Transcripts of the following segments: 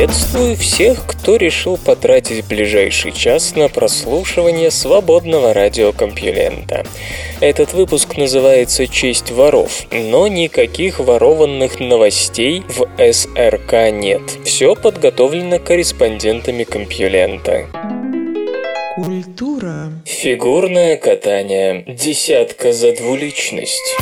Приветствую всех, кто решил потратить ближайший час на прослушивание свободного радиокомпьюлента. Этот выпуск называется «Честь воров», но никаких ворованных новостей в СРК нет. Все подготовлено корреспондентами компьюлента. Культура Фигурное катание. Десятка за двуличность.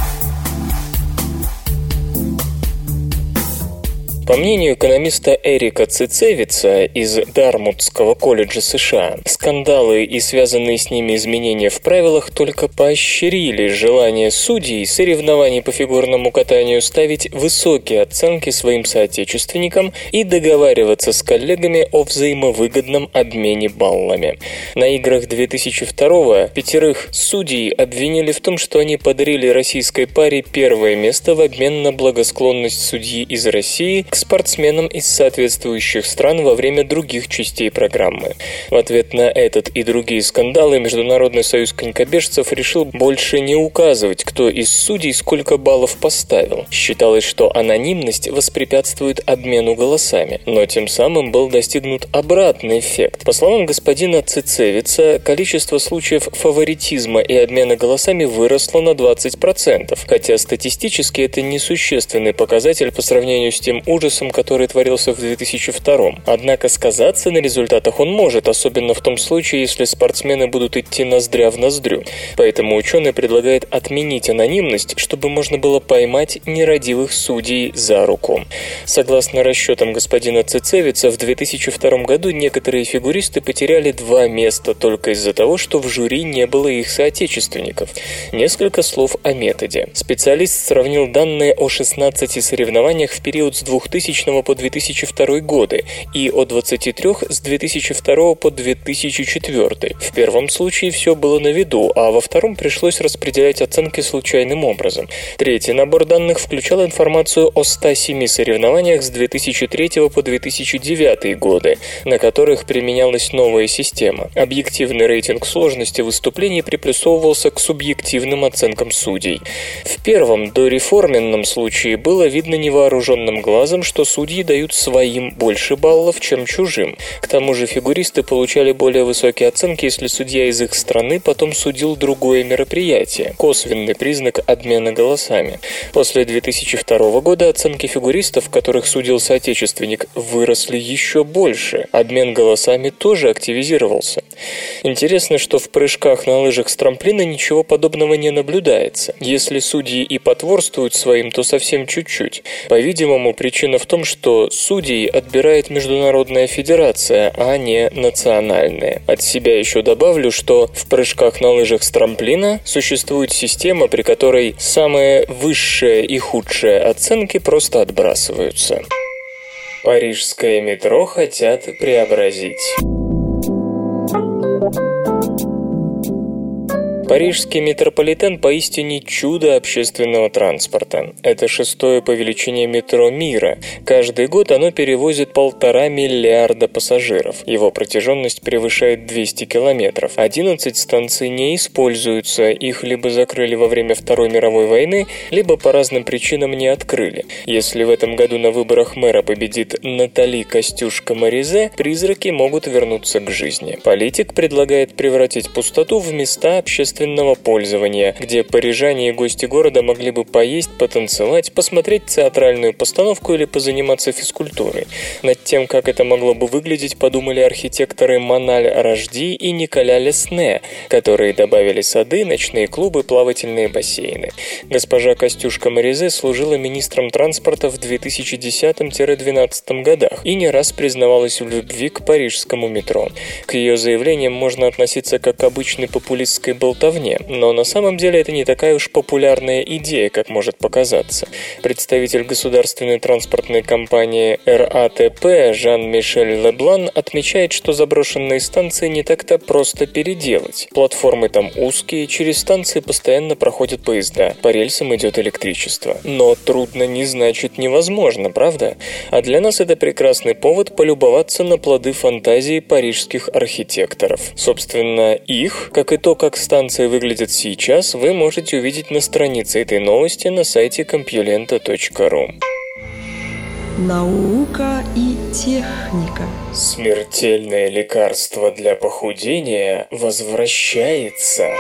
По мнению экономиста Эрика Цицевица из Дармутского колледжа США, скандалы и связанные с ними изменения в правилах только поощрили желание судей соревнований по фигурному катанию ставить высокие оценки своим соотечественникам и договариваться с коллегами о взаимовыгодном обмене баллами. На играх 2002 пятерых судей обвинили в том, что они подарили российской паре первое место в обмен на благосклонность судьи из России к спортсменам из соответствующих стран во время других частей программы. В ответ на этот и другие скандалы Международный союз конькобежцев решил больше не указывать, кто из судей сколько баллов поставил. Считалось, что анонимность воспрепятствует обмену голосами, но тем самым был достигнут обратный эффект. По словам господина Цицевица, количество случаев фаворитизма и обмена голосами выросло на 20%, хотя статистически это несущественный показатель по сравнению с тем ужасом, ужасом, который творился в 2002 Однако сказаться на результатах он может, особенно в том случае, если спортсмены будут идти ноздря в ноздрю. Поэтому ученый предлагает отменить анонимность, чтобы можно было поймать нерадивых судей за руку. Согласно расчетам господина Цицевица, в 2002 году некоторые фигуристы потеряли два места только из-за того, что в жюри не было их соотечественников. Несколько слов о методе. Специалист сравнил данные о 16 соревнованиях в период с 2000 2000 по 2002 годы и от 23 с 2002 по 2004. В первом случае все было на виду, а во втором пришлось распределять оценки случайным образом. Третий набор данных включал информацию о 107 соревнованиях с 2003 по 2009 годы, на которых применялась новая система. Объективный рейтинг сложности выступлений приплюсовывался к субъективным оценкам судей. В первом дореформенном случае было видно невооруженным глазом, что судьи дают своим больше баллов, чем чужим. К тому же фигуристы получали более высокие оценки, если судья из их страны потом судил другое мероприятие. Косвенный признак обмена голосами. После 2002 года оценки фигуристов, которых судил соотечественник, выросли еще больше. Обмен голосами тоже активизировался. Интересно, что в прыжках на лыжах с трамплина ничего подобного не наблюдается. Если судьи и потворствуют своим, то совсем чуть-чуть. По-видимому, причина в том, что судей отбирает Международная Федерация, а не национальная. От себя еще добавлю, что в прыжках на лыжах с трамплина существует система, при которой самые высшие и худшие оценки просто отбрасываются. Парижское метро хотят преобразить. Парижский метрополитен поистине чудо общественного транспорта. Это шестое по величине метро мира. Каждый год оно перевозит полтора миллиарда пассажиров. Его протяженность превышает 200 километров. 11 станций не используются, их либо закрыли во время Второй мировой войны, либо по разным причинам не открыли. Если в этом году на выборах мэра победит Натали Костюшка Маризе, призраки могут вернуться к жизни. Политик предлагает превратить пустоту в места общественного общественного пользования, где парижане и гости города могли бы поесть, потанцевать, посмотреть театральную постановку или позаниматься физкультурой. Над тем, как это могло бы выглядеть, подумали архитекторы Маналь Рожди и Николя Лесне, которые добавили сады, ночные клубы, плавательные бассейны. Госпожа Костюшка Маризе служила министром транспорта в 2010-2012 годах и не раз признавалась в любви к парижскому метро. К ее заявлениям можно относиться как к обычной популистской болтовне, болтовне, но на самом деле это не такая уж популярная идея, как может показаться. Представитель государственной транспортной компании РАТП Жан-Мишель Леблан отмечает, что заброшенные станции не так-то просто переделать. Платформы там узкие, через станции постоянно проходят поезда, по рельсам идет электричество. Но трудно не значит невозможно, правда? А для нас это прекрасный повод полюбоваться на плоды фантазии парижских архитекторов. Собственно, их, как и то, как станция выглядит сейчас, вы можете увидеть на странице этой новости на сайте compulenta.ru. Наука и техника. Смертельное лекарство для похудения возвращается.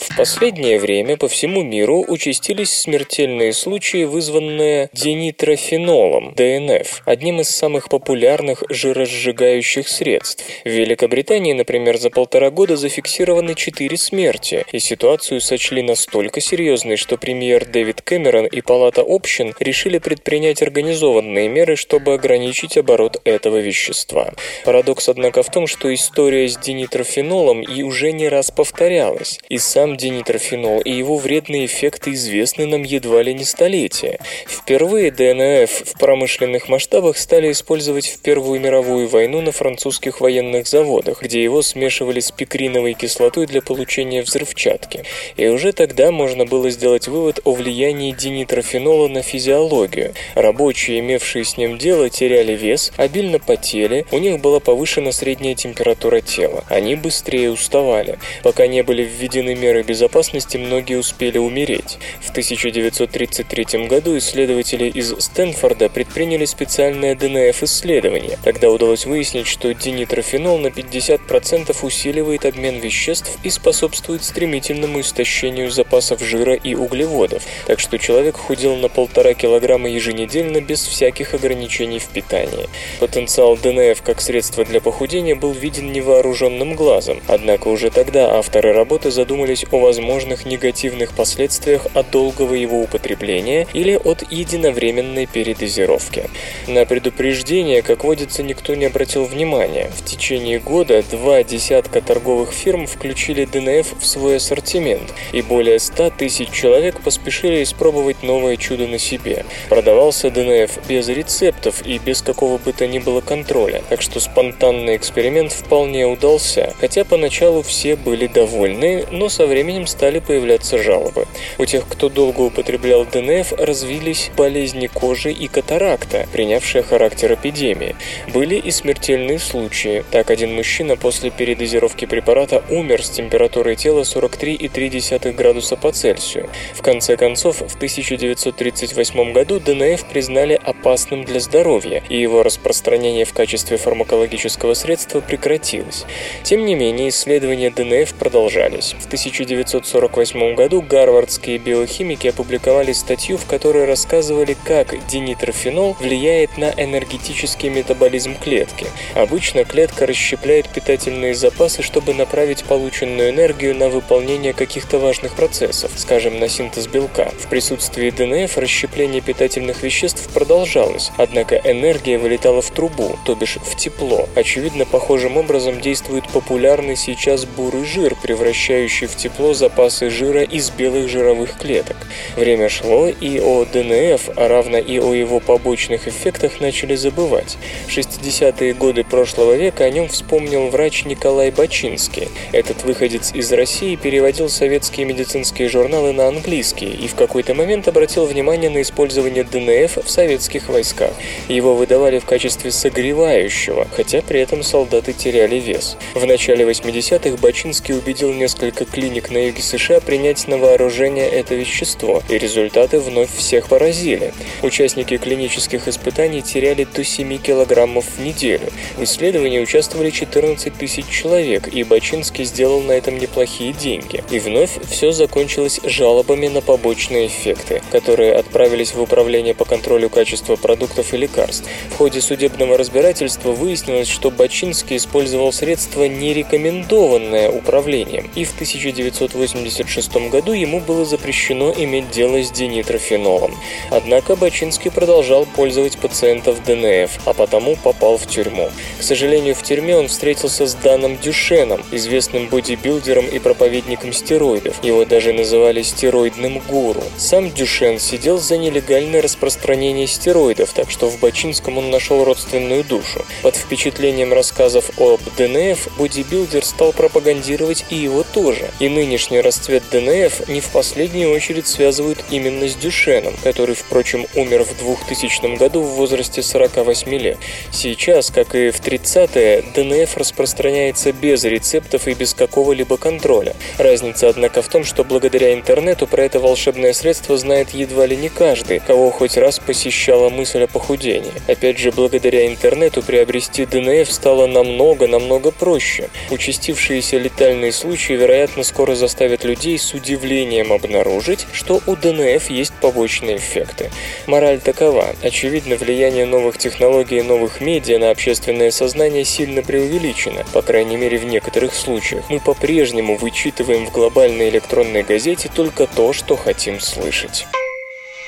В последнее время по всему миру участились смертельные случаи, вызванные денитрофенолом, ДНФ, одним из самых популярных жиросжигающих средств. В Великобритании, например, за полтора года зафиксированы четыре смерти, и ситуацию сочли настолько серьезной, что премьер Дэвид Кэмерон и Палата общин решили предпринять организованные меры, чтобы ограничить оборот этого вещества. Парадокс, однако, в том, что история с денитрофенолом и уже не раз повторялась, и сам денитрофенол и его вредные эффекты известны нам едва ли не столетия. Впервые ДНФ в промышленных масштабах стали использовать в Первую мировую войну на французских военных заводах, где его смешивали с пикриновой кислотой для получения взрывчатки. И уже тогда можно было сделать вывод о влиянии денитрофенола на физиологию. Рабочие, имевшие с ним дело, теряли вес, обильно потели, у них была повышена средняя температура тела. Они быстрее уставали. Пока не были введены меры безопасности многие успели умереть. В 1933 году исследователи из Стэнфорда предприняли специальное ДНФ-исследование. Тогда удалось выяснить, что динитрофенол на 50% усиливает обмен веществ и способствует стремительному истощению запасов жира и углеводов, так что человек худел на полтора килограмма еженедельно без всяких ограничений в питании. Потенциал ДНФ как средство для похудения был виден невооруженным глазом, однако уже тогда авторы работы задумались о возможных негативных последствиях от долгого его употребления или от единовременной передозировки. На предупреждение, как водится, никто не обратил внимания. В течение года два десятка торговых фирм включили ДНФ в свой ассортимент, и более 100 тысяч человек поспешили испробовать новое чудо на себе. Продавался ДНФ без рецептов и без какого бы то ни было контроля, так что спонтанный эксперимент вполне удался, хотя поначалу все были довольны, но со временем временем стали появляться жалобы. У тех, кто долго употреблял ДНФ, развились болезни кожи и катаракта, принявшие характер эпидемии. Были и смертельные случаи. Так, один мужчина после передозировки препарата умер с температурой тела 43,3 градуса по Цельсию. В конце концов, в 1938 году ДНФ признали опасным для здоровья, и его распространение в качестве фармакологического средства прекратилось. Тем не менее, исследования ДНФ продолжались. В 19 1948 году гарвардские биохимики опубликовали статью, в которой рассказывали, как динитрофенол влияет на энергетический метаболизм клетки. Обычно клетка расщепляет питательные запасы, чтобы направить полученную энергию на выполнение каких-то важных процессов, скажем, на синтез белка. В присутствии ДНФ расщепление питательных веществ продолжалось, однако энергия вылетала в трубу, то бишь в тепло. Очевидно, похожим образом действует популярный сейчас бурый жир, превращающий в тепло тепло запасы жира из белых жировых клеток. Время шло, и о ДНФ, а равно и о его побочных эффектах начали забывать. В 60-е годы прошлого века о нем вспомнил врач Николай Бачинский. Этот выходец из России переводил советские медицинские журналы на английский и в какой-то момент обратил внимание на использование ДНФ в советских войсках. Его выдавали в качестве согревающего, хотя при этом солдаты теряли вес. В начале 80-х Бачинский убедил несколько клиник на юге США принять на вооружение это вещество, и результаты вновь всех поразили. Участники клинических испытаний теряли до 7 килограммов в неделю. В исследовании участвовали 14 тысяч человек, и Бачинский сделал на этом неплохие деньги. И вновь все закончилось жалобами на побочные эффекты, которые отправились в Управление по контролю качества продуктов и лекарств. В ходе судебного разбирательства выяснилось, что Бачинский использовал средство, не рекомендованное управлением, и в 1900 1986 году ему было запрещено иметь дело с денитрофенолом. Однако Бачинский продолжал пользовать пациентов ДНФ, а потому попал в тюрьму. К сожалению, в тюрьме он встретился с Даном Дюшеном, известным бодибилдером и проповедником стероидов. Его даже называли стероидным гуру. Сам Дюшен сидел за нелегальное распространение стероидов, так что в Бачинском он нашел родственную душу. Под впечатлением рассказов об ДНФ бодибилдер стал пропагандировать и его тоже. И нынешний расцвет ДНФ не в последнюю очередь связывают именно с Дюшеном, который, впрочем, умер в 2000 году в возрасте 48 лет. Сейчас, как и в 30-е, ДНФ распространяется без рецептов и без какого-либо контроля. Разница, однако, в том, что благодаря интернету про это волшебное средство знает едва ли не каждый, кого хоть раз посещала мысль о похудении. Опять же, благодаря интернету приобрести ДНФ стало намного-намного проще. Участившиеся летальные случаи, вероятно, скоро заставят людей с удивлением обнаружить, что у ДНФ есть побочные эффекты. Мораль такова. Очевидно, влияние новых технологий и новых медиа на общественное сознание сильно преувеличено, по крайней мере в некоторых случаях. Мы по-прежнему вычитываем в глобальной электронной газете только то, что хотим слышать.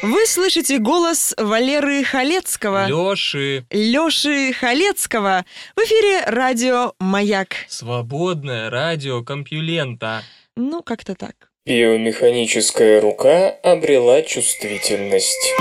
Вы слышите голос Валеры Халецкого. Лёши. Лёши Халецкого. В эфире радио «Маяк». Свободное радио Компьюлента. Ну, как-то так. Биомеханическая рука обрела чувствительность.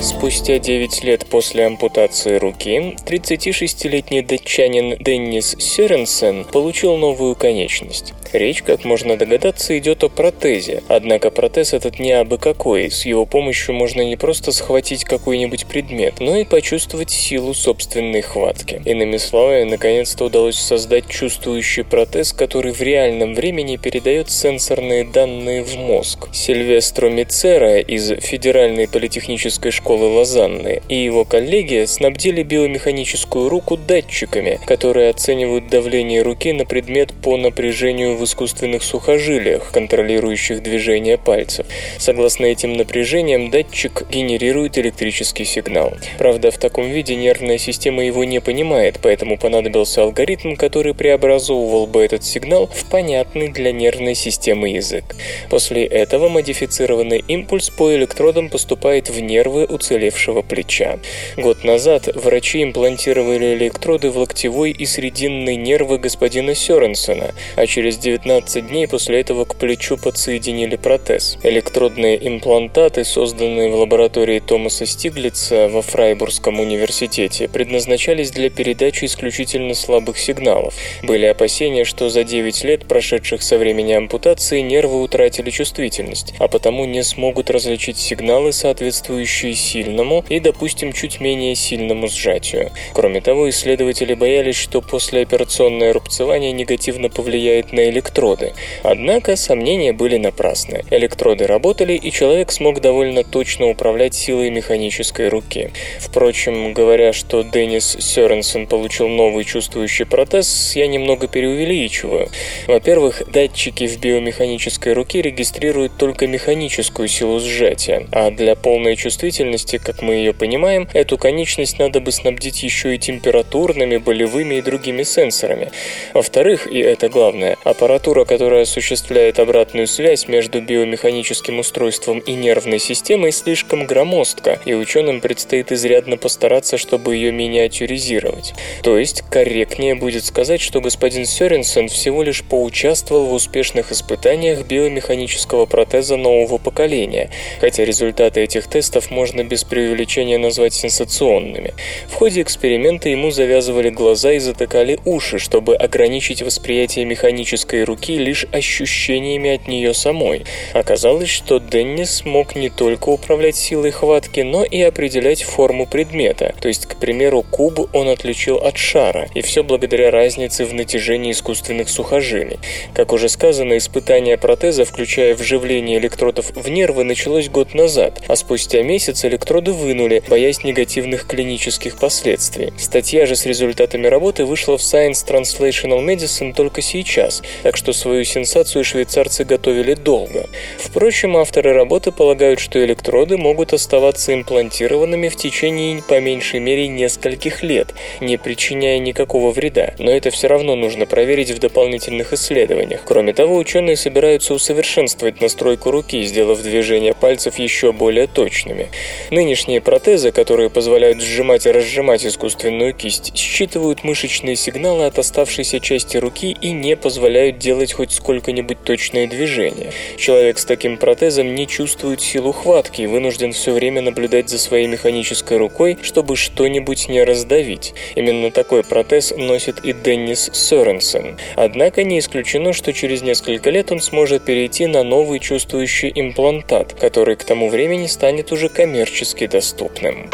Спустя 9 лет после ампутации руки 36-летний датчанин Деннис Сёренсен получил новую конечность. Речь, как можно догадаться, идет о протезе. Однако протез этот не абы какой. С его помощью можно не просто схватить какой-нибудь предмет, но и почувствовать силу собственной хватки. Иными словами, наконец-то удалось создать чувствующий протез, который в реальном времени передает сенсорные данные в мозг. Сильвестро Мицера из Федеральной политехнической школы Лозанны и его коллеги снабдили биомеханическую руку датчиками, которые оценивают давление руки на предмет по напряжению в искусственных сухожилиях, контролирующих движение пальцев. Согласно этим напряжениям, датчик генерирует электрический сигнал. Правда, в таком виде нервная система его не понимает, поэтому понадобился алгоритм, который преобразовывал бы этот сигнал в понятный для нервной системы язык. После этого модифицированный импульс по электродам поступает в нервы уцелевшего плеча. Год назад врачи имплантировали электроды в локтевой и срединной нервы господина Сёренсона, а через 19 дней после этого к плечу подсоединили протез. Электродные имплантаты, созданные в лаборатории Томаса Стиглица во Фрайбургском университете, предназначались для передачи исключительно слабых сигналов. Были опасения, что за 9 лет, прошедших со времени ампутации, нервы утратили чувствительность, а потому не смогут различить сигналы, соответствующие сильному и, допустим, чуть менее сильному сжатию. Кроме того, исследователи боялись, что послеоперационное рубцевание негативно повлияет на электроды. Однако сомнения были напрасны. Электроды работали, и человек смог довольно точно управлять силой механической руки. Впрочем, говоря, что Деннис Сёренсен получил новый чувствующий протез, я немного преувеличиваю. Во-первых, датчики в биомеханической руке регистрируют только механическую силу сжатия, а для полной чувствительности, как мы ее понимаем, эту конечность надо бы снабдить еще и температурными, болевыми и другими сенсорами. Во-вторых, и это главное, аппаратура, которая осуществляет обратную связь между биомеханическим устройством и нервной системой, слишком громоздка, и ученым предстоит изрядно постараться, чтобы ее миниатюризировать. То есть, корректнее будет сказать, что господин Сёренсен всего лишь поучаствовал в успешных испытаниях биомеханического протеза нового поколения, хотя результаты этих тестов можно без преувеличения назвать сенсационными. В ходе эксперимента ему завязывали глаза и затыкали уши, чтобы ограничить восприятие механической руки лишь ощущениями от нее самой. Оказалось, что Деннис мог не только управлять силой хватки, но и определять форму предмета. То есть, к примеру, куб он отличил от шара, и все благодаря разнице в натяжении искусственных сухожилий. Как уже сказано, испытание протеза, включая вживление электродов в нервы, началось год назад, а спустя месяц электроды вынули, боясь негативных клинических последствий. Статья же с результатами работы вышла в Science Translational Medicine только сейчас, так что свою сенсацию швейцарцы готовили долго. Впрочем, авторы работы полагают, что электроды могут оставаться имплантированными в течение по меньшей мере нескольких лет, не причиняя никакого вреда, но это все равно нужно проверить в дополнительных исследованиях. Кроме того, ученые собираются усовершенствовать настройку руки, сделав движения пальцев еще более точными. Нынешние протезы, которые позволяют сжимать и разжимать искусственную кисть, считывают мышечные сигналы от оставшейся части руки и не позволяют делать хоть сколько-нибудь точные движения. Человек с таким протезом не чувствует силу хватки и вынужден все время наблюдать за своей механической рукой, чтобы что-нибудь не раздавить. Именно такой протез носит и Деннис Соренсен. Однако не исключено, что через несколько лет он сможет перейти на новый чувствующий имплантат, который к тому времени станет уже коммерчески доступным.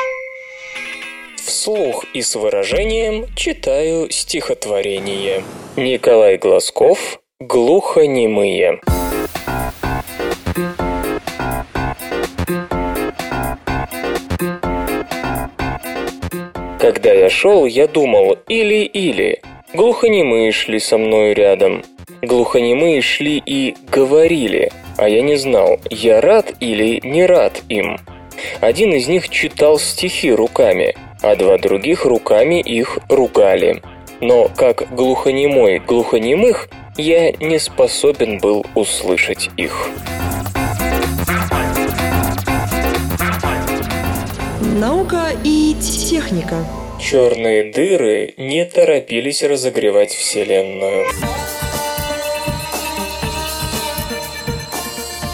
Вслух и с выражением читаю стихотворение. Николай Глазков «Глухонемые». Когда я шел, я думал или-или. Глухонемые шли со мной рядом. Глухонемые шли и говорили, а я не знал, я рад или не рад им. Один из них читал стихи руками, а два других руками их ругали. Но как глухонемой глухонемых, я не способен был услышать их. Наука и техника. Черные дыры не торопились разогревать Вселенную.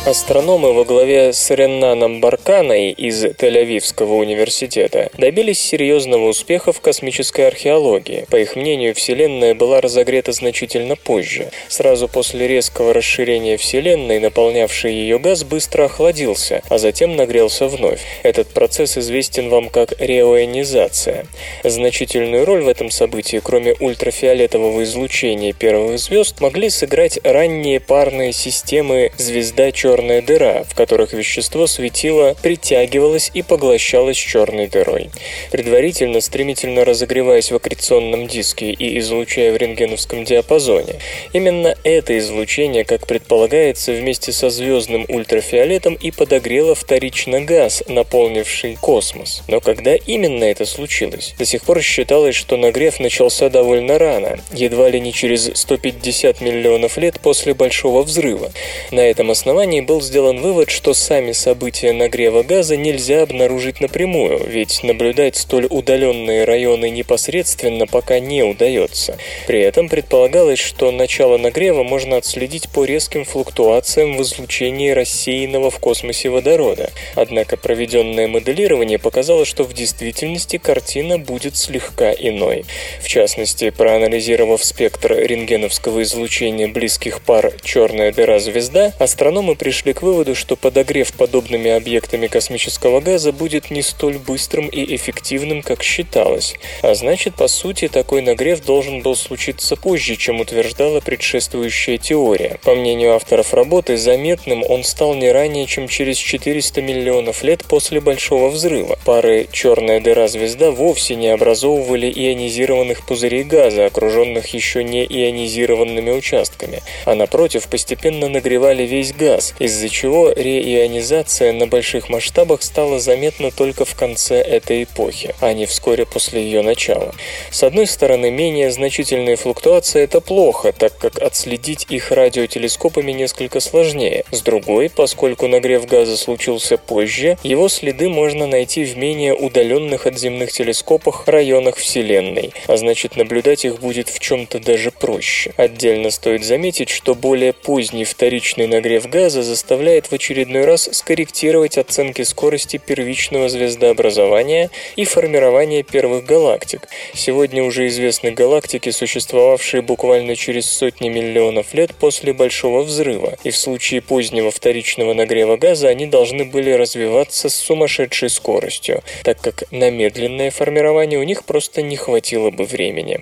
Астрономы во главе с Реннаном Барканой из Тель-Авивского университета добились серьезного успеха в космической археологии. По их мнению, Вселенная была разогрета значительно позже. Сразу после резкого расширения Вселенной, наполнявший ее газ быстро охладился, а затем нагрелся вновь. Этот процесс известен вам как реоионизация. Значительную роль в этом событии, кроме ультрафиолетового излучения первых звезд, могли сыграть ранние парные системы звезда черная черная дыра, в которых вещество светило притягивалось и поглощалось черной дырой. Предварительно стремительно разогреваясь в аккреционном диске и излучая в рентгеновском диапазоне. Именно это излучение, как предполагается, вместе со звездным ультрафиолетом и подогрело вторично газ, наполнивший космос. Но когда именно это случилось? До сих пор считалось, что нагрев начался довольно рано, едва ли не через 150 миллионов лет после Большого взрыва. На этом основании был сделан вывод, что сами события нагрева газа нельзя обнаружить напрямую, ведь наблюдать столь удаленные районы непосредственно пока не удается. При этом предполагалось, что начало нагрева можно отследить по резким флуктуациям в излучении рассеянного в космосе водорода. Однако проведенное моделирование показало, что в действительности картина будет слегка иной. В частности, проанализировав спектр рентгеновского излучения близких пар «черная дыра-звезда», астрономы пришли пришли к выводу, что подогрев подобными объектами космического газа будет не столь быстрым и эффективным, как считалось. А значит, по сути, такой нагрев должен был случиться позже, чем утверждала предшествующая теория. По мнению авторов работы, заметным он стал не ранее, чем через 400 миллионов лет после Большого взрыва. Пары «черная дыра-звезда» вовсе не образовывали ионизированных пузырей газа, окруженных еще не ионизированными участками, а напротив постепенно нагревали весь газ, из-за чего реионизация на больших масштабах стала заметна только в конце этой эпохи, а не вскоре после ее начала. С одной стороны, менее значительные флуктуации – это плохо, так как отследить их радиотелескопами несколько сложнее. С другой, поскольку нагрев газа случился позже, его следы можно найти в менее удаленных от земных телескопах районах Вселенной, а значит наблюдать их будет в чем-то даже проще. Отдельно стоит заметить, что более поздний вторичный нагрев газа заставляет в очередной раз скорректировать оценки скорости первичного звездообразования и формирования первых галактик. Сегодня уже известны галактики, существовавшие буквально через сотни миллионов лет после Большого взрыва, и в случае позднего вторичного нагрева газа они должны были развиваться с сумасшедшей скоростью, так как на медленное формирование у них просто не хватило бы времени.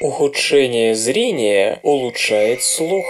Ухудшение зрения улучшает слух.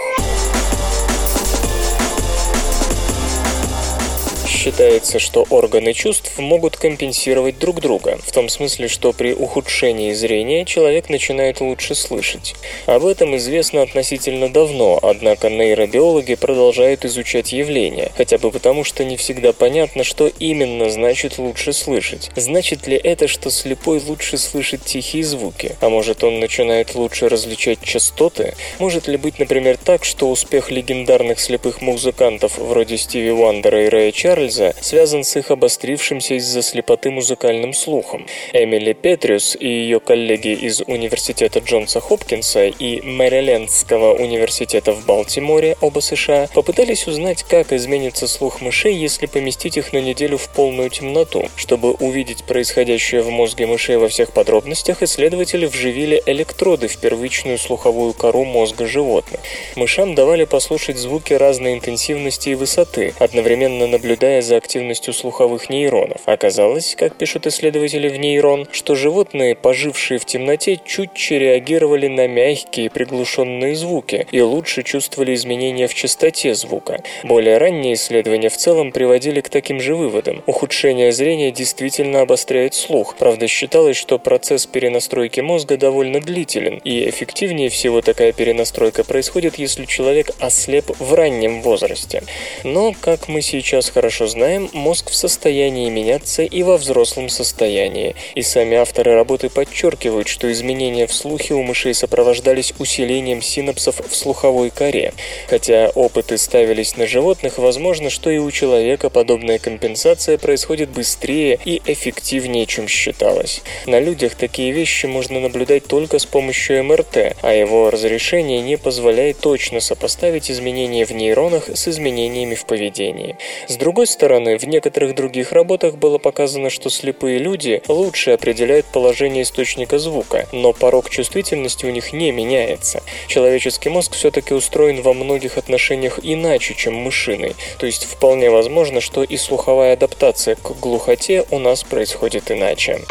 Считается, что органы чувств могут компенсировать друг друга, в том смысле, что при ухудшении зрения человек начинает лучше слышать. Об этом известно относительно давно, однако нейробиологи продолжают изучать явление, хотя бы потому, что не всегда понятно, что именно значит лучше слышать. Значит ли это, что слепой лучше слышит тихие звуки? А может он начинает лучше различать частоты? Может ли быть, например, так, что успех легендарных слепых музыкантов вроде Стиви Уандера и Рэя Чарльза связан с их обострившимся из-за слепоты музыкальным слухом? Эмили Петриус и ее коллеги из Университета Джонса Хопкинса и Мэрилендского университета в Балтиморе, оба США, попытались узнать, как изменится слух мышей, если поместить их на неделю в полную темноту. Чтобы увидеть происходящее в мозге мышей во всех подробностях, исследователи вживили электроды в первичную слуховую кору мозга животных. Мышам давали послушать звуки разной интенсивности и высоты, одновременно наблюдая за активностью слуховых нейронов. Оказалось, как пишут исследователи в нейрон, что животные, пожившие в темноте, чутче реагировали на мягкие приглушенные звуки и лучше чувствовали изменения в частоте звука. Более ранние исследования в целом приводили к таким же выводам. Ухудшение зрения действительно обостряет слух. Правда, считалось, что процесс перенастройки мозга довольно длителен, и эффективнее всего такая перенастройка происходит, если человек ослеп в раннем возрасте. Но, как мы сейчас хорошо знаем, мозг в состоянии меняться и во взрослом состоянии. И сами авторы работы подчеркивают, что изменения в слухе у мышей сопровождались усилением синапсов в слуховой коре. Хотя опыты ставились на животных, возможно, что и у человека подобная компенсация происходит быстрее и эффективнее, чем считалось. На людях такие вещи можно наблюдать только с помощью МРТ, а его разрешение не позволяет точно сопоставить изменения в нейронах с изменениями в поведении. С другой стороны, в некоторых других работах было показано, что слепые люди лучше определяют положение источника звука, но порог чувствительности у них не меняется. Человеческий мозг все-таки устроен во многих отношениях иначе, чем мышиный, то есть вполне возможно, что и слуховая адаптация к глухоте у нас происходит иначе.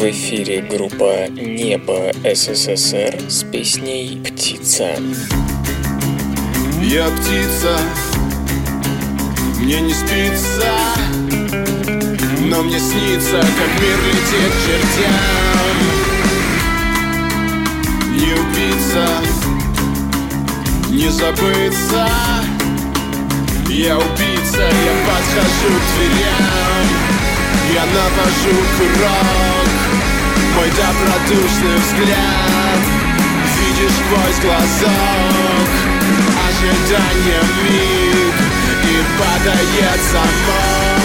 В эфире группа «Небо СССР» с песней «Птица». Я птица, мне не спится, но мне снится, как мир летит к чертям. Не убиться, не забыться, я убийца, я подхожу к дверям, я навожу курок, мой добродушный взгляд, видишь сквозь глазок, ожидание миг. И падает замок.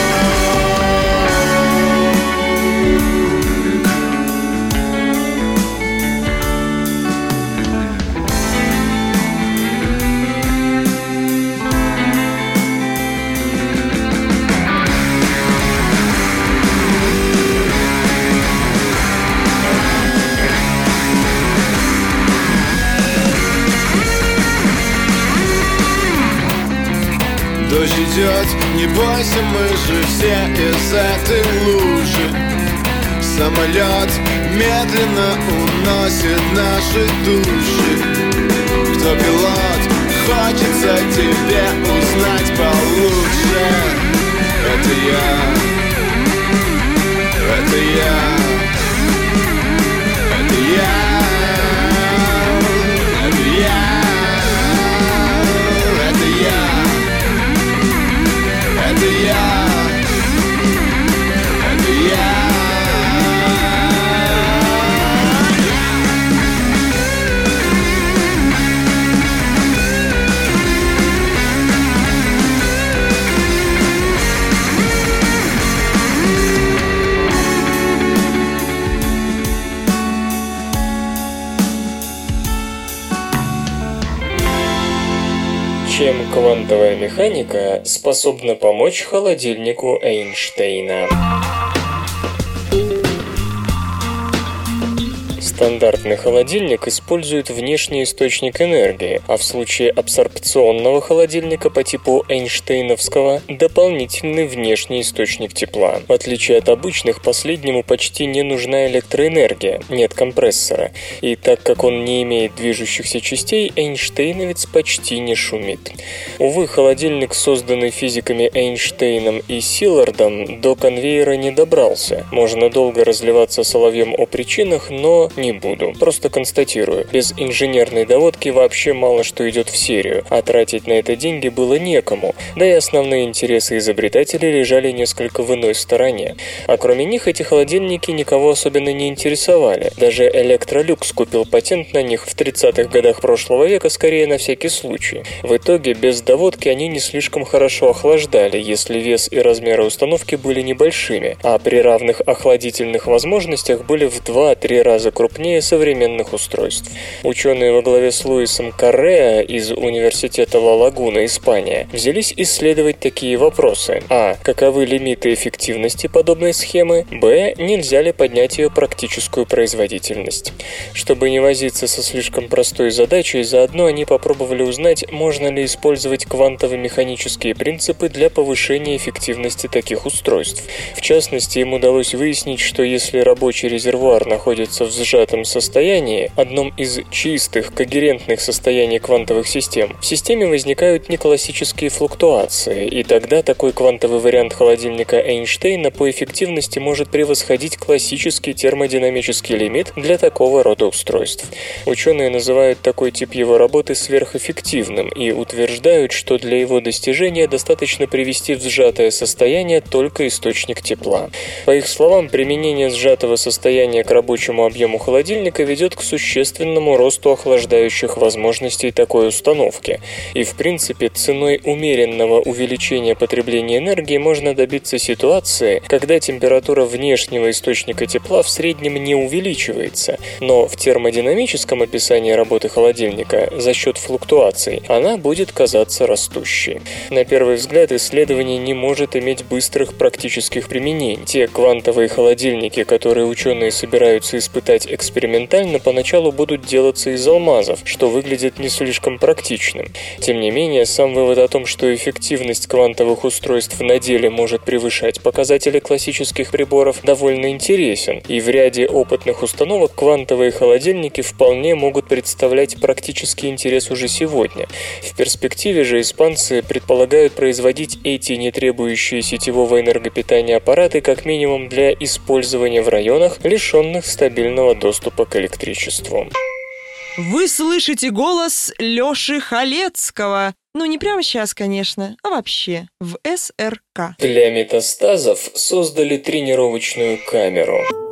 Бойся, мы же все из этой лужи Самолет медленно уносит наши души. Кто пилот, хочется тебе узнать получше? Это я, это я, Чем квантовая механика способна помочь холодильнику Эйнштейна? Стандартный холодильник использует внешний источник энергии, а в случае абсорбционного холодильника по типу Эйнштейновского – дополнительный внешний источник тепла. В отличие от обычных, последнему почти не нужна электроэнергия, нет компрессора. И так как он не имеет движущихся частей, Эйнштейновец почти не шумит. Увы, холодильник, созданный физиками Эйнштейном и Силлардом, до конвейера не добрался. Можно долго разливаться соловьем о причинах, но не буду. Просто констатирую. Без инженерной доводки вообще мало что идет в серию, а тратить на это деньги было некому. Да и основные интересы изобретателей лежали несколько в иной стороне. А кроме них эти холодильники никого особенно не интересовали. Даже Electrolux купил патент на них в 30-х годах прошлого века скорее на всякий случай. В итоге без доводки они не слишком хорошо охлаждали, если вес и размеры установки были небольшими, а при равных охладительных возможностях были в 2-3 раза крупнее современных устройств. Ученые во главе с Луисом Карреа из Университета Ла Лагуна, Испания, взялись исследовать такие вопросы. А. Каковы лимиты эффективности подобной схемы? Б. Нельзя ли поднять ее практическую производительность? Чтобы не возиться со слишком простой задачей, заодно они попробовали узнать, можно ли использовать квантово-механические принципы для повышения эффективности таких устройств. В частности, им удалось выяснить, что если рабочий резервуар находится в сжатом состоянии, одном из чистых, когерентных состояний квантовых систем, в системе возникают неклассические флуктуации, и тогда такой квантовый вариант холодильника Эйнштейна по эффективности может превосходить классический термодинамический лимит для такого рода устройств. Ученые называют такой тип его работы сверхэффективным и утверждают, что для его достижения достаточно привести в сжатое состояние только источник тепла. По их словам, применение сжатого состояния к рабочему объему холодильника ведет к существенному росту охлаждающих возможностей такой установки. И в принципе ценой умеренного увеличения потребления энергии можно добиться ситуации, когда температура внешнего источника тепла в среднем не увеличивается, но в термодинамическом описании работы холодильника за счет флуктуаций она будет казаться растущей. На первый взгляд исследование не может иметь быстрых практических применений. Те квантовые холодильники, которые ученые собираются испытать поначалу будут делаться из алмазов, что выглядит не слишком практичным. Тем не менее, сам вывод о том, что эффективность квантовых устройств на деле может превышать показатели классических приборов, довольно интересен, и в ряде опытных установок квантовые холодильники вполне могут представлять практический интерес уже сегодня. В перспективе же испанцы предполагают производить эти не требующие сетевого энергопитания аппараты как минимум для использования в районах, лишенных стабильного доступа к электричеству. Вы слышите голос Лёши Халецкого. Ну, не прямо сейчас, конечно, а вообще, в СРК. Для метастазов создали тренировочную камеру.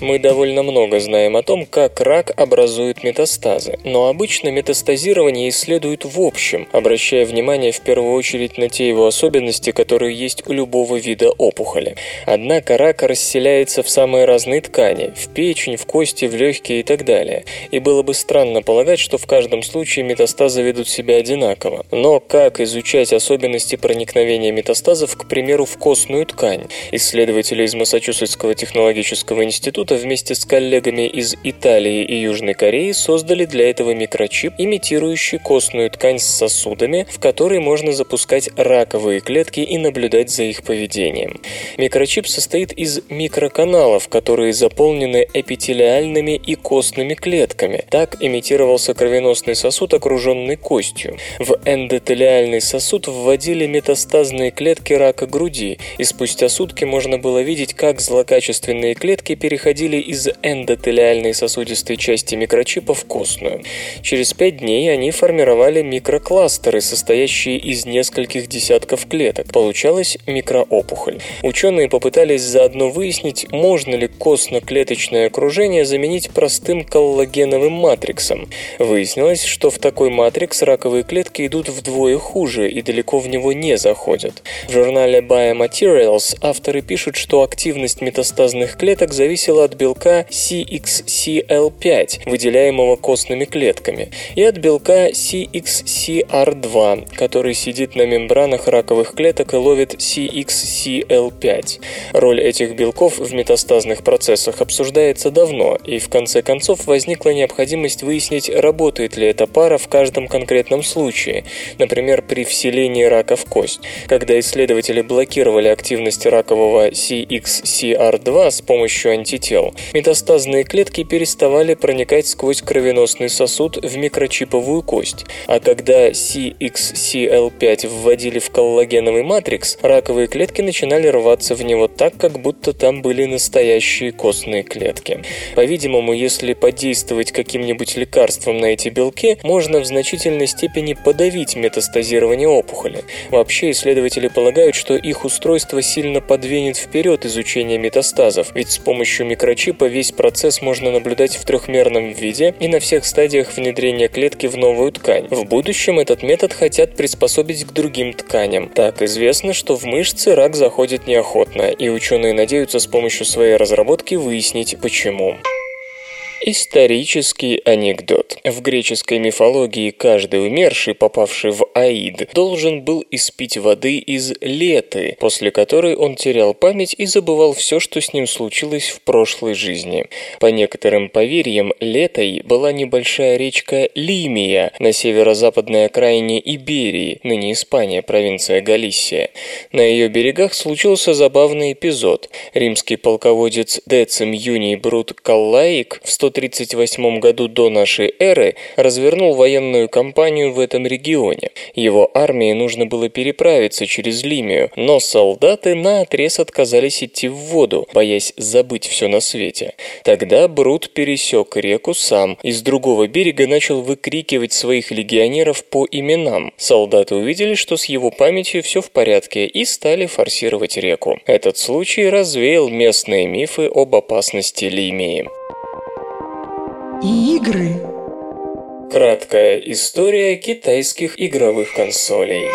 Мы довольно много знаем о том, как рак образует метастазы, но обычно метастазирование исследуют в общем, обращая внимание в первую очередь на те его особенности, которые есть у любого вида опухоли. Однако рак расселяется в самые разные ткани – в печень, в кости, в легкие и так далее. И было бы странно полагать, что в каждом случае метастазы ведут себя одинаково. Но как изучать особенности проникновения метастазов, к примеру, в костную ткань? Исследователи из Массачусетского технологического института вместе с коллегами из Италии и Южной Кореи создали для этого микрочип, имитирующий костную ткань с сосудами, в которые можно запускать раковые клетки и наблюдать за их поведением. Микрочип состоит из микроканалов, которые заполнены эпителиальными и костными клетками. Так имитировался кровеносный сосуд, окруженный костью. В эндотелиальный сосуд вводили метастазные клетки рака груди, и спустя сутки можно было видеть, как злокачественные клетки переходили из эндотелиальной сосудистой части микрочипа в костную. Через пять дней они формировали микрокластеры, состоящие из нескольких десятков клеток. Получалась микроопухоль. Ученые попытались заодно выяснить, можно ли костно-клеточное окружение заменить простым коллагеновым матриксом. Выяснилось, что в такой матрикс раковые клетки идут вдвое хуже и далеко в него не заходят. В журнале Biomaterials авторы пишут, что активность метастазных клеток зависела от от белка CXCL5, выделяемого костными клетками, и от белка CXCR2, который сидит на мембранах раковых клеток и ловит CXCL5. Роль этих белков в метастазных процессах обсуждается давно, и в конце концов возникла необходимость выяснить, работает ли эта пара в каждом конкретном случае, например, при вселении рака в кость. Когда исследователи блокировали активность ракового CXCR2 с помощью антител, метастазные клетки переставали проникать сквозь кровеносный сосуд в микрочиповую кость, а когда CXCL5 вводили в коллагеновый матрикс, раковые клетки начинали рваться в него так, как будто там были настоящие костные клетки. По-видимому, если подействовать каким-нибудь лекарством на эти белки, можно в значительной степени подавить метастазирование опухоли. Вообще, исследователи полагают, что их устройство сильно подвинет вперед изучение метастазов, ведь с помощью микрочипа весь процесс можно наблюдать в трехмерном виде и на всех стадиях внедрения клетки в новую ткань. В будущем этот метод хотят приспособить к другим тканям. Так, известно, что в мышцы рак заходит неохотно, и ученые надеются с помощью своей разработки выяснить, почему. Исторический анекдот. В греческой мифологии каждый умерший, попавший в Аид, должен был испить воды из леты, после которой он терял память и забывал все, что с ним случилось в прошлой жизни. По некоторым поверьям, летой была небольшая речка Лимия на северо-западной окраине Иберии, ныне Испания, провинция Галисия. На ее берегах случился забавный эпизод. Римский полководец Децим Юний Брут Каллаик в 100 138 году до нашей эры развернул военную кампанию в этом регионе. Его армии нужно было переправиться через Лимию, но солдаты на отрез отказались идти в воду, боясь забыть все на свете. Тогда Брут пересек реку сам и с другого берега начал выкрикивать своих легионеров по именам. Солдаты увидели, что с его памятью все в порядке и стали форсировать реку. Этот случай развеял местные мифы об опасности Лимии. Игры. Краткая история китайских игровых консолей.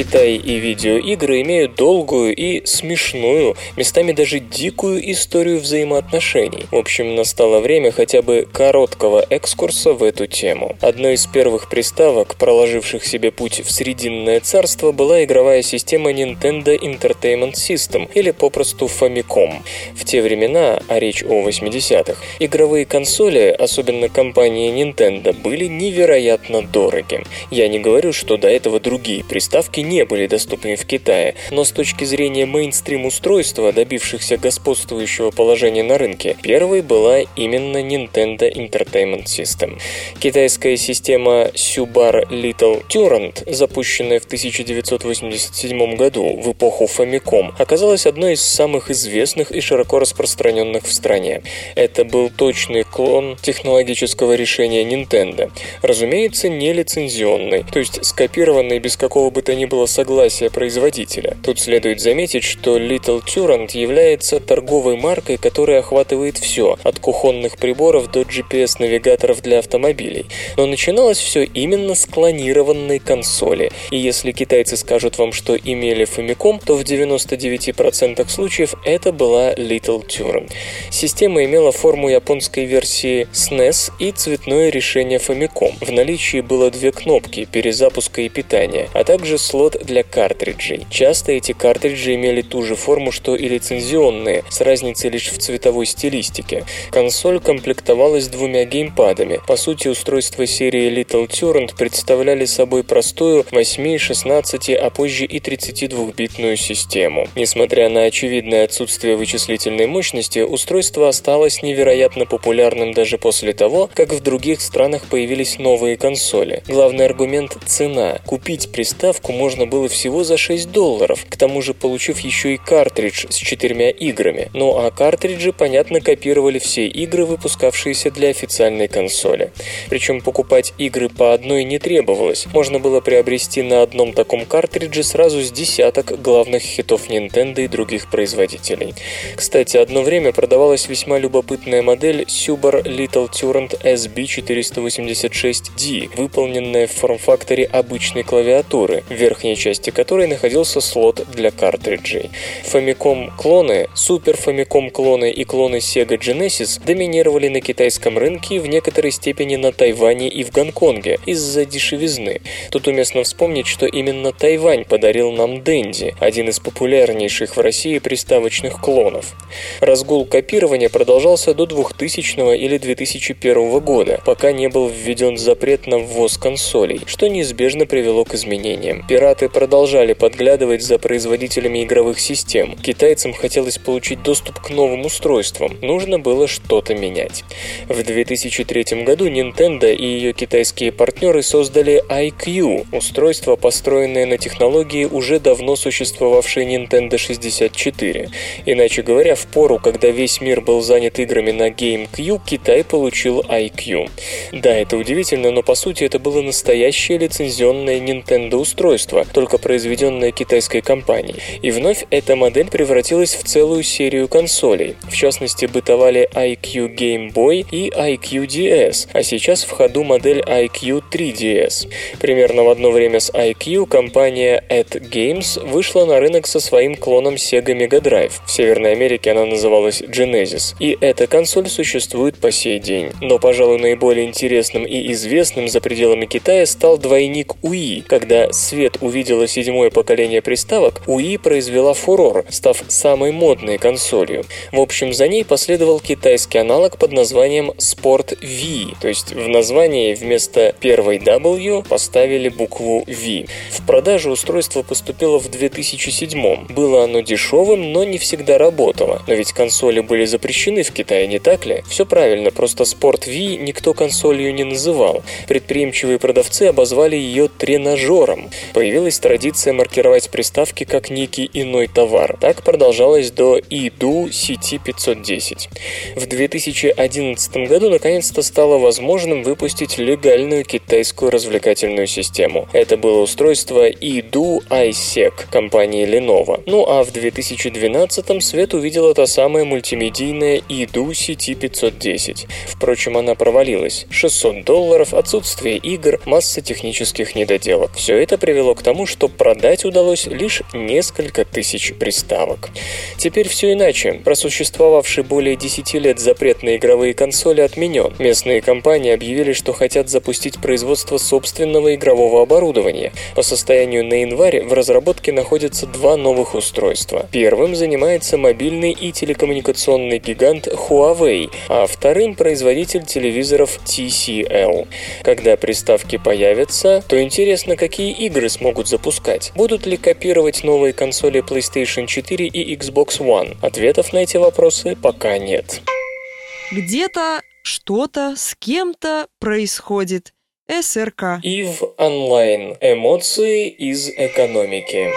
Китай и видеоигры имеют долгую и смешную, местами даже дикую историю взаимоотношений. В общем, настало время хотя бы короткого экскурса в эту тему. Одной из первых приставок, проложивших себе путь в Срединное царство, была игровая система Nintendo Entertainment System, или попросту Famicom. В те времена, а речь о 80-х, игровые консоли, особенно компании Nintendo, были невероятно дороги. Я не говорю, что до этого другие приставки не были доступны в Китае, но с точки зрения мейнстрим устройства, добившихся господствующего положения на рынке, первой была именно Nintendo Entertainment System. Китайская система Subar Little Turant, запущенная в 1987 году в эпоху Famicom, оказалась одной из самых известных и широко распространенных в стране. Это был точный клон технологического решения Nintendo. Разумеется, не лицензионный, то есть скопированный без какого бы то ни было согласия производителя. Тут следует заметить, что Little Turant является торговой маркой, которая охватывает все, от кухонных приборов до GPS-навигаторов для автомобилей. Но начиналось все именно с клонированной консоли. И если китайцы скажут вам, что имели Famicom, то в 99% случаев это была Little Turant. Система имела форму японской версии SNES и цветное решение Famicom. В наличии было две кнопки перезапуска и питания, а также слот для картриджей. Часто эти картриджи имели ту же форму, что и лицензионные, с разницей лишь в цветовой стилистике. Консоль комплектовалась двумя геймпадами. По сути, устройства серии Little Turant представляли собой простую 8, 16, а позже и 32-битную систему. Несмотря на очевидное отсутствие вычислительной мощности, устройство осталось невероятно популярным даже после того, как в других странах появились новые консоли. Главный аргумент – цена. Купить приставку можно было всего за 6 долларов, к тому же получив еще и картридж с четырьмя играми. Ну а картриджи, понятно, копировали все игры, выпускавшиеся для официальной консоли. Причем покупать игры по одной не требовалось. Можно было приобрести на одном таком картридже сразу с десяток главных хитов Nintendo и других производителей. Кстати, одно время продавалась весьма любопытная модель Subar Little Turant SB486D, выполненная в форм-факторе обычной клавиатуры. В верхней части которой находился слот для картриджей. Famicom клоны, Super Famicom клоны и клоны Sega Genesis доминировали на китайском рынке и в некоторой степени на Тайване и в Гонконге из-за дешевизны. Тут уместно вспомнить, что именно Тайвань подарил нам Дэнди, один из популярнейших в России приставочных клонов. Разгул копирования продолжался до 2000 или 2001 года, пока не был введен запрет на ввоз консолей, что неизбежно привело к изменениям. Пираты продолжали подглядывать за производителями игровых систем. Китайцам хотелось получить доступ к новым устройствам, нужно было что-то менять. В 2003 году Nintendo и ее китайские партнеры создали iQ, устройство, построенное на технологии уже давно существовавшей Nintendo 64. Иначе говоря, в пору, когда весь мир был занят играми на GameCube, Китай получил iQ. Да, это удивительно, но по сути это было настоящее лицензионное Nintendo устройство, только произведенное китайской компанией. И вновь эта модель превратилась в целую серию консолей. В частности, бытовали iQ Game Boy и iQ DS, а сейчас в ходу модель iQ 3DS. Примерно в одно время с iQ компания At Games вышла на рынок со своим клоном Sega Mega Drive. В Северной Америке она называлась Genesis. И эта консоль существует по сей день. Но, пожалуй, наиболее интересным и известным за пределами Китая стал двойник Wii. Когда свет увидела седьмое поколение приставок, Wii произвела фурор, став самой модной консолью. В общем, за ней последовал китайский аналог под названием Sport V, то есть в названии вместо первой W поставили букву V. В продажу устройство поступило в 2007 Было оно дешевым, но не всегда работало. Но ведь консоли были запрещены в Китае, не так ли? Все правильно, просто Sport V никто консолью не называл. Предприимчивые продавцы обозвали ее тренажером. Появилась традиция маркировать приставки как некий иной товар. Так продолжалось до IDU CT510. В 2011 году наконец-то стало возможным выпустить легальную китайскую развлекательную систему. Это было устройство IDU iSec компании Lenovo. Ну а в 2012 свет увидела та самая мультимедийная IDU CT510. Впрочем, она провалилась. 600 долларов, отсутствие игр, масса технических недоделок. Все это привело к тому, что продать удалось лишь несколько тысяч приставок. Теперь все иначе. Просуществовавший более 10 лет запрет на игровые консоли отменен. Местные компании объявили, что хотят запустить производство собственного игрового оборудования. По состоянию на январь в разработке находятся два новых устройства. Первым занимается мобильный и телекоммуникационный гигант Huawei, а вторым производитель телевизоров TCL. Когда приставки появятся, то интересно, какие игры смогут запускать. Будут ли копировать новые консоли PlayStation 4 и Xbox One? Ответов на эти вопросы пока нет. Где-то что-то с кем-то происходит. СРК. ИВ онлайн. Эмоции из экономики.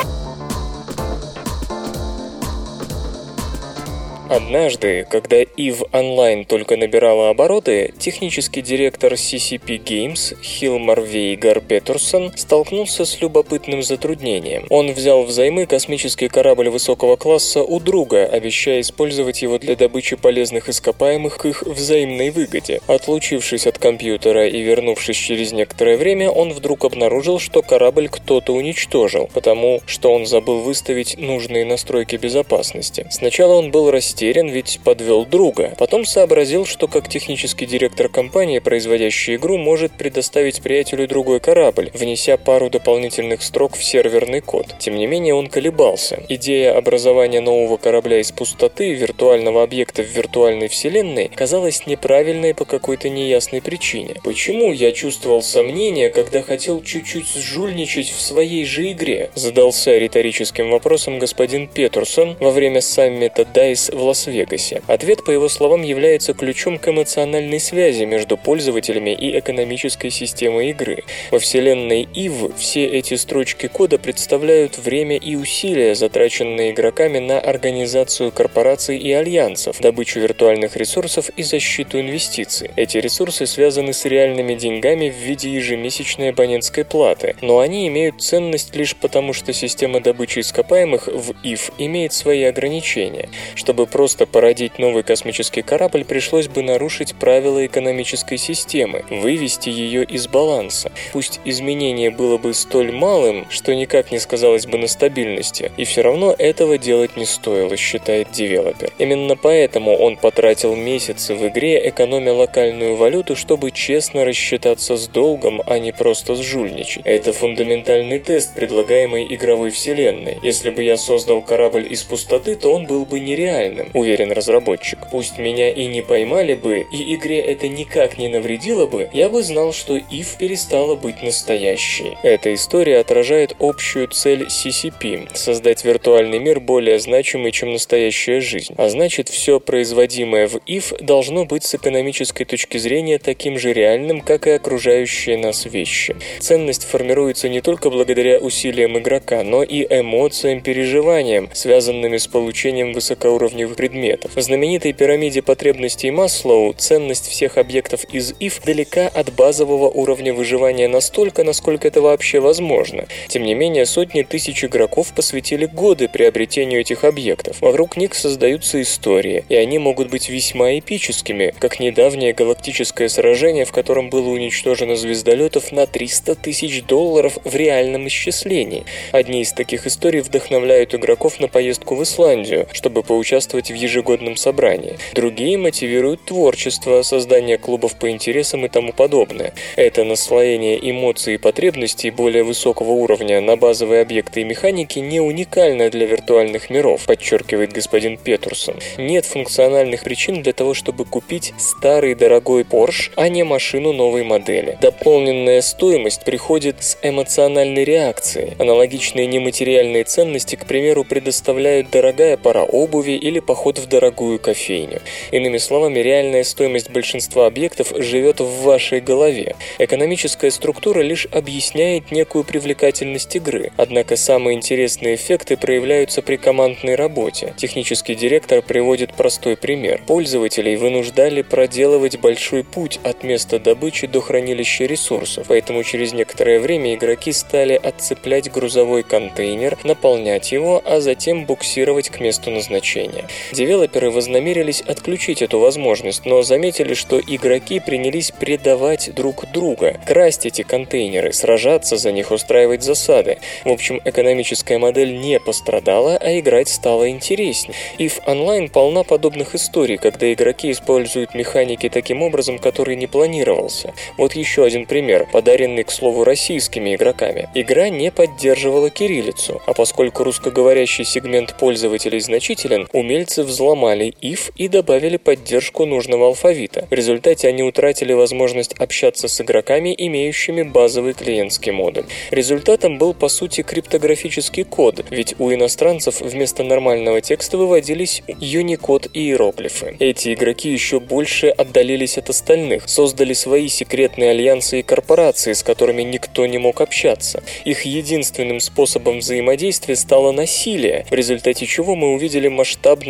Однажды, когда EVE Online только набирала обороты, технический директор CCP Games Хилмар Вейгар Петерсон столкнулся с любопытным затруднением. Он взял взаймы космический корабль высокого класса у друга, обещая использовать его для добычи полезных ископаемых к их взаимной выгоде. Отлучившись от компьютера и вернувшись через некоторое время, он вдруг обнаружил, что корабль кто-то уничтожил, потому что он забыл выставить нужные настройки безопасности. Сначала он был растерян, ведь подвел друга. Потом сообразил, что как технический директор компании, производящей игру, может предоставить приятелю другой корабль, внеся пару дополнительных строк в серверный код. Тем не менее, он колебался. Идея образования нового корабля из пустоты, виртуального объекта в виртуальной вселенной, казалась неправильной по какой-то неясной причине. Почему я чувствовал сомнения, когда хотел чуть-чуть сжульничать в своей же игре? Задался риторическим вопросом господин Петерсон во время саммита DICE в Лас-Вегасе. Ответ, по его словам, является ключом к эмоциональной связи между пользователями и экономической системой игры. Во вселенной EVE все эти строчки кода представляют время и усилия, затраченные игроками на организацию корпораций и альянсов, добычу виртуальных ресурсов и защиту инвестиций. Эти ресурсы связаны с реальными деньгами в виде ежемесячной абонентской платы, но они имеют ценность лишь потому, что система добычи ископаемых в EVE имеет свои ограничения. Чтобы просто породить новый космический корабль, пришлось бы нарушить правила экономической системы, вывести ее из баланса. Пусть изменение было бы столь малым, что никак не сказалось бы на стабильности, и все равно этого делать не стоило, считает девелопер. Именно поэтому он потратил месяцы в игре, экономя локальную валюту, чтобы честно рассчитаться с долгом, а не просто сжульничать. Это фундаментальный тест предлагаемой игровой вселенной. Если бы я создал корабль из пустоты, то он был бы нереальным, уверен разработчик. Пусть меня и не поймали бы, и игре это никак не навредило бы, я бы знал, что Ив перестала быть настоящей. Эта история отражает общую цель CCP – создать виртуальный мир более значимый, чем настоящая жизнь. А значит, все производимое в Ив должно быть с экономической точки зрения таким же реальным, как и окружающие нас вещи. Ценность формируется не только благодаря усилиям игрока, но и эмоциям, переживаниям, связанными с получением высокоуровневых предметов. В знаменитой пирамиде потребностей Маслоу ценность всех объектов из ИФ далека от базового уровня выживания настолько, насколько это вообще возможно. Тем не менее, сотни тысяч игроков посвятили годы приобретению этих объектов. Вокруг них создаются истории, и они могут быть весьма эпическими, как недавнее галактическое сражение, в котором было уничтожено звездолетов на 300 тысяч долларов в реальном исчислении. Одни из таких историй вдохновляют игроков на поездку в Исландию, чтобы поучаствовать в ежегодном собрании. Другие мотивируют творчество, создание клубов по интересам и тому подобное. Это наслоение эмоций и потребностей более высокого уровня на базовые объекты и механики не уникально для виртуальных миров, подчеркивает господин Петрусон. Нет функциональных причин для того, чтобы купить старый дорогой Porsche, а не машину новой модели. Дополненная стоимость приходит с эмоциональной реакцией. Аналогичные нематериальные ценности, к примеру, предоставляют дорогая пара обуви или поход в дорогую кофейню. Иными словами, реальная стоимость большинства объектов живет в вашей голове. Экономическая структура лишь объясняет некую привлекательность игры, однако самые интересные эффекты проявляются при командной работе. Технический директор приводит простой пример. Пользователей вынуждали проделывать большой путь от места добычи до хранилища ресурсов, поэтому через некоторое время игроки стали отцеплять грузовой контейнер, наполнять его, а затем буксировать к месту назначения. Девелоперы вознамерились отключить эту возможность, но заметили, что игроки принялись предавать друг друга, красть эти контейнеры, сражаться за них, устраивать засады. В общем, экономическая модель не пострадала, а играть стало интереснее. в онлайн полна подобных историй, когда игроки используют механики таким образом, который не планировался. Вот еще один пример, подаренный, к слову, российскими игроками. Игра не поддерживала кириллицу, а поскольку русскоговорящий сегмент пользователей значителен, умельцы взломали if и добавили поддержку нужного алфавита. В результате они утратили возможность общаться с игроками, имеющими базовый клиентский модуль. Результатом был, по сути, криптографический код, ведь у иностранцев вместо нормального текста выводились Unicode и иероглифы. Эти игроки еще больше отдалились от остальных, создали свои секретные альянсы и корпорации, с которыми никто не мог общаться. Их единственным способом взаимодействия стало насилие, в результате чего мы увидели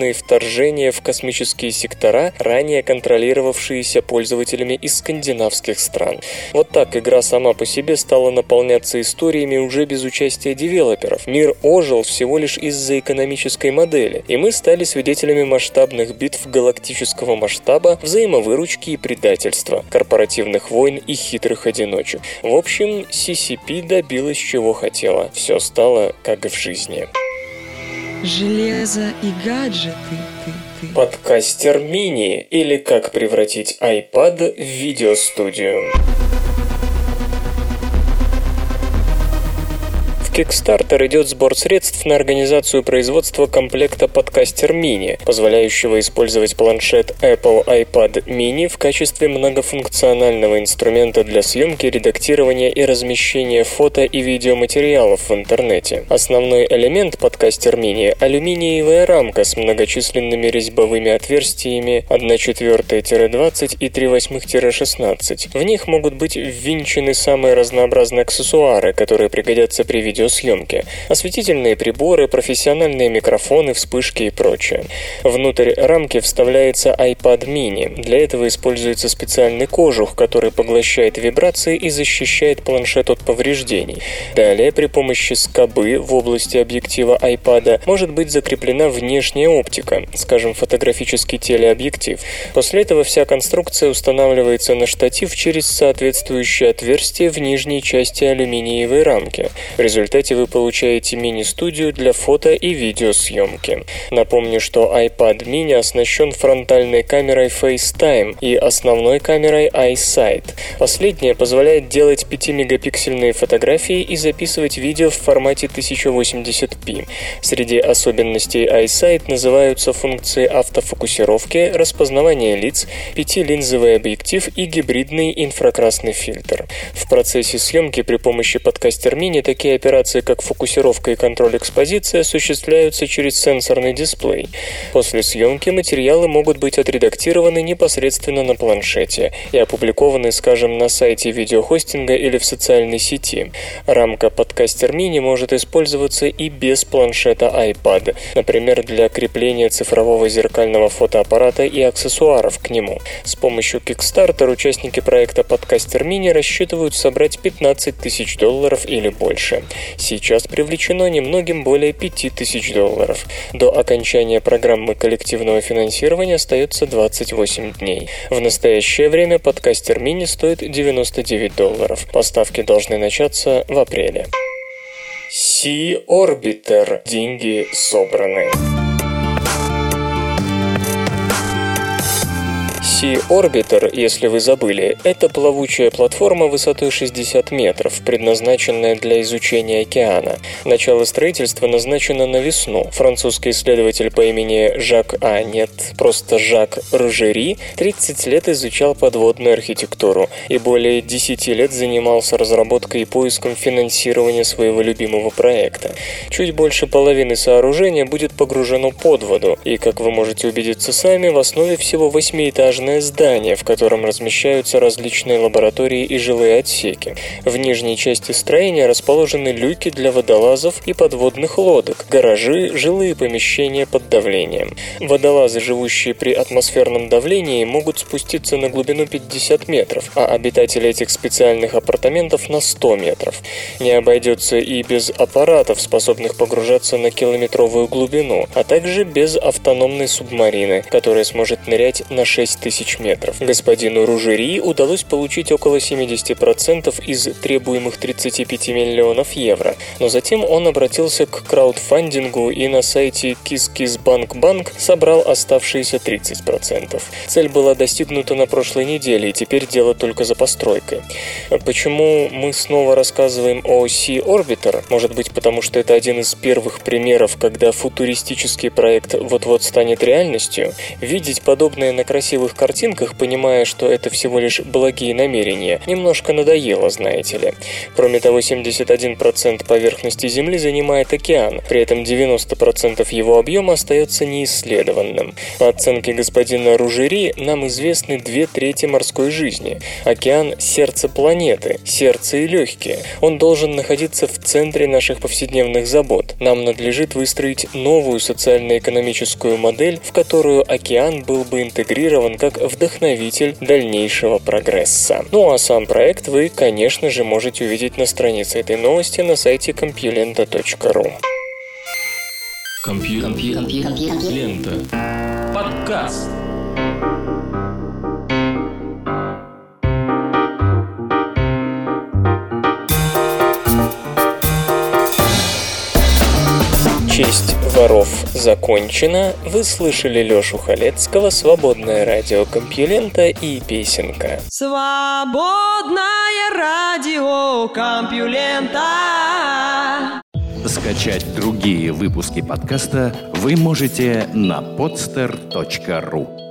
масштабные вторжения в космические сектора, ранее контролировавшиеся пользователями из скандинавских стран. Вот так игра сама по себе стала наполняться историями уже без участия девелоперов. Мир ожил всего лишь из-за экономической модели, и мы стали свидетелями масштабных битв галактического масштаба, взаимовыручки и предательства, корпоративных войн и хитрых одиночек. В общем, CCP добилась чего хотела. Все стало как в жизни. Железо и гаджеты. Ты, ты. Подкастер мини или как превратить iPad в видеостудию. Kickstarter идет сбор средств на организацию производства комплекта подкастер мини, позволяющего использовать планшет Apple iPad mini в качестве многофункционального инструмента для съемки, редактирования и размещения фото и видеоматериалов в интернете. Основной элемент подкастер мини – алюминиевая рамка с многочисленными резьбовыми отверстиями 1,4-20 и 3,8-16. В них могут быть ввинчены самые разнообразные аксессуары, которые пригодятся при видео видеосъемки. Осветительные приборы, профессиональные микрофоны, вспышки и прочее. Внутрь рамки вставляется iPad mini. Для этого используется специальный кожух, который поглощает вибрации и защищает планшет от повреждений. Далее при помощи скобы в области объектива iPad может быть закреплена внешняя оптика, скажем, фотографический телеобъектив. После этого вся конструкция устанавливается на штатив через соответствующее отверстие в нижней части алюминиевой рамки. В результате вы получаете мини-студию для фото и видеосъемки. Напомню, что iPad mini оснащен фронтальной камерой FaceTime и основной камерой iSight. Последняя позволяет делать 5-мегапиксельные фотографии и записывать видео в формате 1080p. Среди особенностей iSight называются функции автофокусировки, распознавания лиц, пятилинзовый объектив и гибридный инфракрасный фильтр. В процессе съемки при помощи подкастер мини такие операции, как фокусировка и контроль экспозиции, осуществляются через сенсорный дисплей. После съемки материалы могут быть отредактированы непосредственно на планшете и опубликованы, скажем, на сайте видеохостинга или в социальной сети. Рамка подкастер мини может использоваться и без планшета iPad, например, для крепления цифрового зеркального фотоаппарата и аксессуаров к нему. С помощью Kickstarter участники проекта подкастер мини рассчитывают собрать 15 тысяч долларов или больше. Сейчас привлечено немногим более 5 тысяч долларов. До окончания программы коллективного финансирования остается 28 дней. В настоящее время подкастер мини стоит 99 долларов. Поставки должны начаться в апреле. Orbiter. Деньги собраны. Sea Orbiter, если вы забыли, это плавучая платформа высотой 60 метров, предназначенная для изучения океана. Начало строительства назначено на весну. Французский исследователь по имени Жак, а нет, просто Жак Ружери, 30 лет изучал подводную архитектуру и более 10 лет занимался разработкой и поиском финансирования своего любимого проекта. Чуть больше половины сооружения будет погружено под воду, и, как вы можете убедиться сами, в основе всего восьмиэтажное здание, в котором размещаются различные лаборатории и жилые отсеки. В нижней части строения расположены люки для водолазов и подводных лодок, гаражи, жилые помещения под давлением. Водолазы, живущие при атмосферном давлении, могут спуститься на глубину 50 метров, а обитатели этих специальных апартаментов на 100 метров. Не обойдется и без аппаратов, способных погружаться на километровую глубину, а также без автономной субмарины, которая сможет нырять на 6000 метров. Господину Ружери удалось получить около 70% из требуемых 35 миллионов евро, но затем он обратился к краудфандингу и на сайте KissKissBankBank собрал оставшиеся 30%. Цель была достигнута на прошлой неделе, и теперь дело только за постройкой. Почему мы снова рассказываем о Sea Orbiter? Может быть, потому что это один из первых примеров, когда футуристический проект вот-вот станет реальностью? Видеть подобное на красивых картинках, понимая, что это всего лишь благие намерения, немножко надоело, знаете ли. Кроме того, 71% поверхности Земли занимает океан, при этом 90% его объема остается неисследованным. По оценке господина Ружери, нам известны две трети морской жизни. Океан – сердце планеты, сердце и легкие. Он должен находиться в центре наших повседневных забот. Нам надлежит выстроить новую социально-экономическую модель, в которую океан был бы интегрирован как вдохновитель дальнейшего прогресса. Ну а сам проект вы, конечно же, можете увидеть на странице этой новости на сайте compulenta.ru. Компьютер. Подкаст. Честь воров закончена. Вы слышали Лёшу Халецкого, свободное радио Компьюлента и песенка. Свободное радио Компьюлента. Скачать другие выпуски подкаста вы можете на podster.ru